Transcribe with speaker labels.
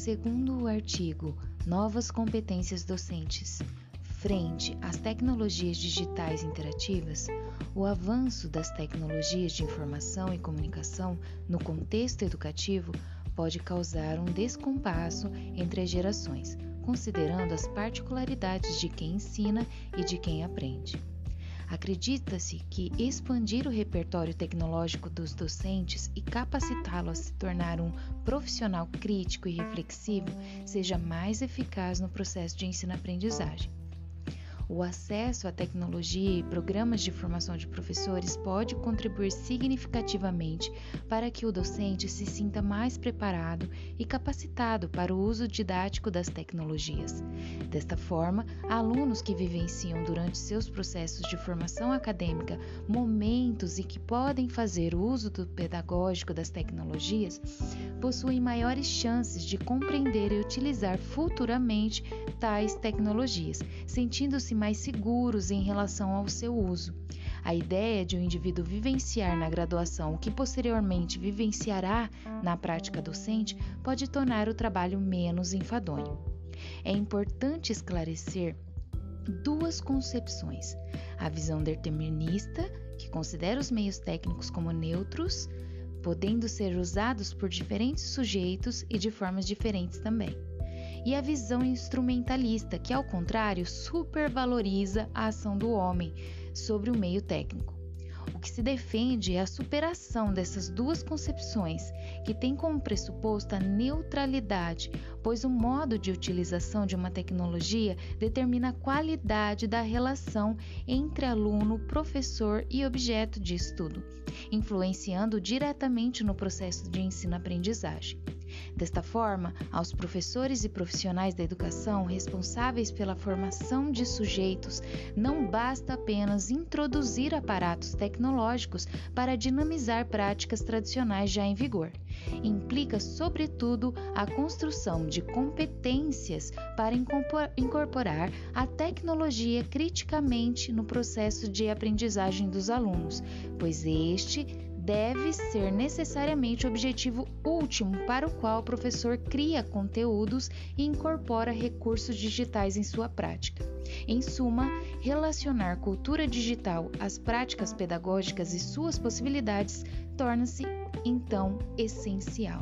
Speaker 1: segundo o artigo Novas competências docentes frente às tecnologias digitais interativas, o avanço das tecnologias de informação e comunicação no contexto educativo pode causar um descompasso entre as gerações, considerando as particularidades de quem ensina e de quem aprende. Acredita-se que expandir o repertório tecnológico dos docentes e capacitá-lo a se tornar um profissional crítico e reflexivo seja mais eficaz no processo de ensino-aprendizagem. O acesso à tecnologia e programas de formação de professores pode contribuir significativamente para que o docente se sinta mais preparado e capacitado para o uso didático das tecnologias. Desta forma, alunos que vivenciam durante seus processos de formação acadêmica momentos e que podem fazer uso do pedagógico das tecnologias possuem maiores chances de compreender e utilizar futuramente tais tecnologias, sentindo-se mais seguros em relação ao seu uso. A ideia de o um indivíduo vivenciar na graduação o que posteriormente vivenciará na prática docente pode tornar o trabalho menos enfadonho. É importante esclarecer duas concepções: a visão determinista, que considera os meios técnicos como neutros, podendo ser usados por diferentes sujeitos e de formas diferentes também e a visão instrumentalista, que ao contrário supervaloriza a ação do homem sobre o meio técnico. O que se defende é a superação dessas duas concepções, que tem como pressuposto a neutralidade, pois o modo de utilização de uma tecnologia determina a qualidade da relação entre aluno, professor e objeto de estudo, influenciando diretamente no processo de ensino-aprendizagem. Desta forma, aos professores e profissionais da educação responsáveis pela formação de sujeitos, não basta apenas introduzir aparatos tecnológicos para dinamizar práticas tradicionais já em vigor. Implica, sobretudo, a construção de competências para incorporar a tecnologia criticamente no processo de aprendizagem dos alunos, pois este deve ser necessariamente o objetivo último para o qual o professor cria conteúdos e incorpora recursos digitais em sua prática. Em suma, relacionar cultura digital às práticas pedagógicas e suas possibilidades torna-se então essencial.